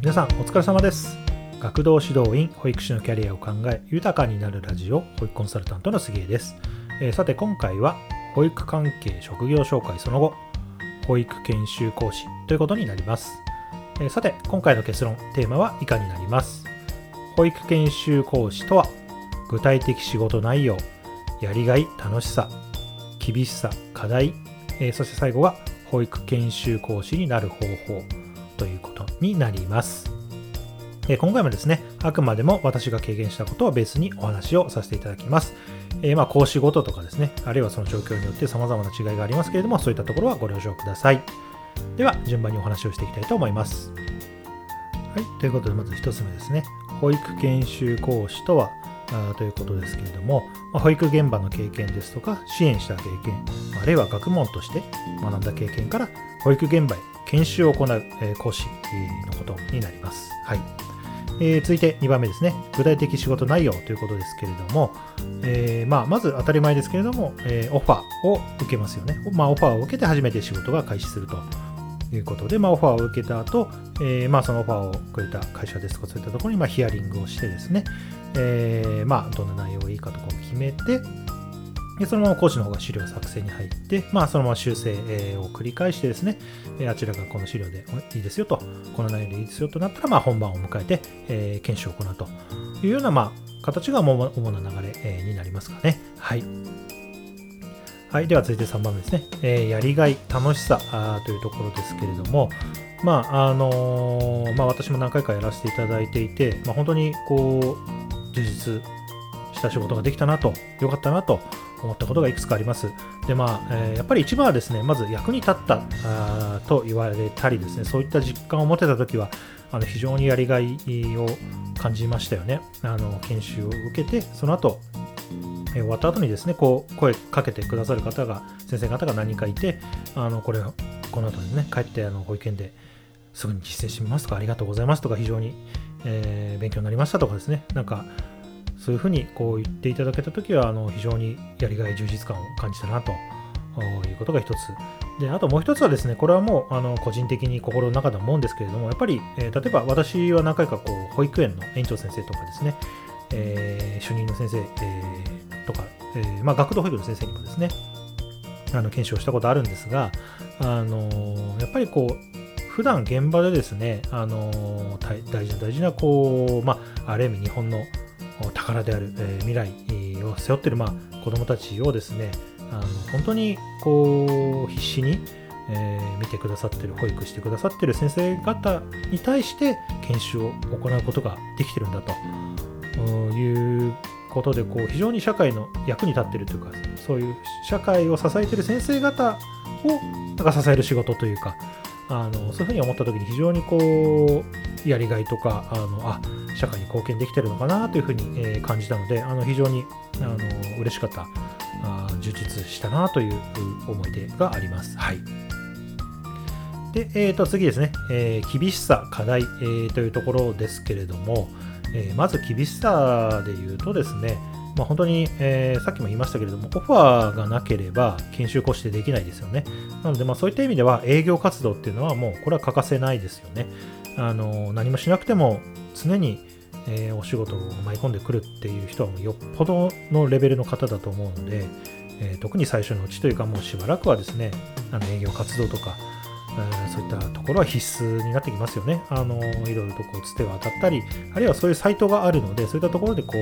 皆さんお疲れ様です。学童指導員保育士のキャリアを考え豊かになるラジオ保育コンサルタントの杉江です、えー、さて今回は保育関係職業紹介その後保育研修講師ということになります、えー、さて今回の結論テーマは以下になります？保育研修講師とは具体的仕事内容やりがい楽しさ厳しさ課題、えー、そして最後は保育研修講師になる方法。ということになります。え今回もですね、あくまでも私が経験したことをベースにお話をさせていただきます。えー、まあ講師ごととかですね、あるいはその状況によって様々な違いがありますけれども、そういったところはご了承ください。では、順番にお話をしていきたいと思います。はい、ということで、まず1つ目ですね。保育研修講師とは、あということですけれども、ま、保育現場の経験ですとか、支援した経験、あるいは学問として学んだ経験から、保育現場へ研修を行う、え講師のことになります。はい。えー、続いて2番目ですね。具体的仕事内容ということですけれども、えー、まあ、まず当たり前ですけれども、えー、オファーを受けますよね。まあ、オファーを受けて初めて仕事が開始するということで、まあ、オファーを受けた後、えまあ、そのオファーをくれた会社ですとかそういったところに、まヒアリングをしてですね、えま、どんな内容がいいかとかを決めて、でそのまま講師の方が資料作成に入って、まあ、そのまま修正を繰り返してですね、あちらがこの資料でいいですよと、この内容でいいですよとなったら、まあ、本番を迎えて、えー、研修を行うというような、まあ、形が主な流れになりますかね。はい。はい。では続いて3番目ですね。え、やりがい、楽しさというところですけれども、まあ、あの、まあ、私も何回かやらせていただいていて、まあ、本当にこう、充実した仕事ができたなと、よかったなと思ったことがいくつかあります。で、まあ、えー、やっぱり一番はですね、まず役に立ったと言われたりですね、そういった実感を持てたときは、あの非常にやりがいを感じましたよね。あの研修を受けて、その後、えー、終わった後にですね、こう声かけてくださる方が、先生方が何人かいて、あのこれ、この後にね、帰ってあの保育園ですぐに実践しますとか、ありがとうございますとか、非常に、えー、勉強になりましたとかですね、なんか、そういうふうにこう言っていただけたときはあの非常にやりがい充実感を感じたなということが一つ。で、あともう一つはですね、これはもうあの個人的に心の中で思うんですけれども、やっぱり、えー、例えば私は何回かこう保育園の園長先生とかですね、えー、主任の先生、えー、とか、えー、まあ、学童保育の先生にもですね、あの研修をしたことあるんですが、あのやっぱりこう、普段現場でですね、あの大事な大事なこう、まあ、ある意味日本の宝である、え、未来を背負ってる、まあ、子どもたちをですねあの本当にこう必死に、えー、見てくださってる保育してくださってる先生方に対して研修を行うことができてるんだということでこう非常に社会の役に立ってるというかそういう社会を支えてる先生方をなんか支える仕事というかあのそういうふうに思った時に非常にこうやりがいとかあのあ社会に貢献できてるのかなというふうに、え、感じたのであの非常にあの嬉しかったあ充実したなという思い出があります。はいで、えー、と次ですね、えー、厳しさ、課題、えー、というところですけれども、えー、まず厳しさで言うとですね、まあ、本当に、えー、さっきも言いましたけれども、オファーがなければ研修講師でできないですよね。なので、まあ、そういった意味では営業活動っていうのはもうこれは欠かせないですよね。あの何もしなくても常に、えー、お仕事を舞い込んでくるっていう人はもうよっぽどのレベルの方だと思うので、えー、特に最初のうちというかもうしばらくはですね、あの営業活動とか、えそういったところは必須になってきますよね。あのいろいろとこうつてが当たったり、あるいはそういうサイトがあるので、そういったところでこう、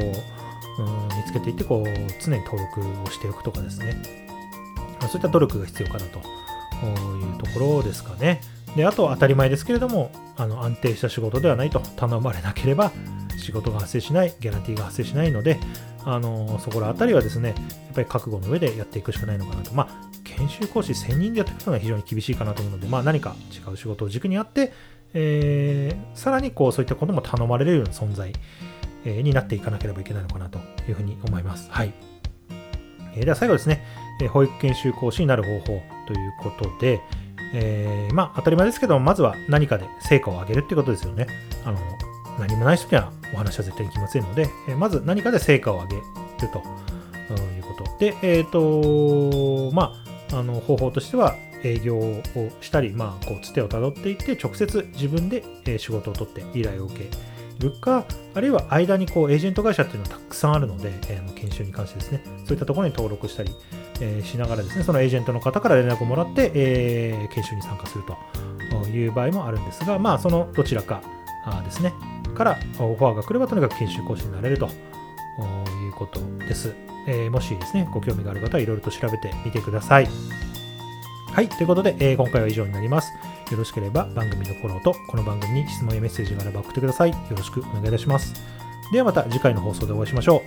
うん見つけていってこう常に登録をしておくとかですねそういった努力が必要かなというところですかねであと当たり前ですけれどもあの安定した仕事ではないと頼まれなければ仕事が発生しないギャランティーが発生しないのであのそこら辺りはですねやっぱり覚悟の上でやっていくしかないのかなとまあ研修講師1000人でやっていくのが非常に厳しいかなと思うので、まあ、何か違う仕事を軸にあって、えー、さらにこうそういったことも頼まれるような存在えになっていかなければいけないのかなというふうに思います。はい。えでは最後ですね、え保育研修講師になる方法ということで、えー、まあ当たり前ですけど、まずは何かで成果を上げるっていうことですよね。あの何もない人にはお話は絶対に来ませんので、えまず何かで成果を上げるということ。で、えっ、ー、と、まあ、あの方法としては、営業をしたり、まあ、こうつてをたどっていって直接自分で仕事を取って依頼を受けるかあるいは間にこうエージェント会社っていうのはたくさんあるので、えー、研修に関してですねそういったところに登録したり、えー、しながらですねそのエージェントの方から連絡をもらって、えー、研修に参加するという場合もあるんですがまあそのどちらかですねからオファーが来ればとにかく研修講師になれるということです、えもしですねご興味がある方はいろいろと調べてみてくださいはい、ということで、えー、今回は以上になります。よろしければ番組のフォローと、この番組に質問やメッセージがあれば送ってください。よろしくお願いいたします。ではまた次回の放送でお会いしましょ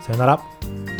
う。さよなら。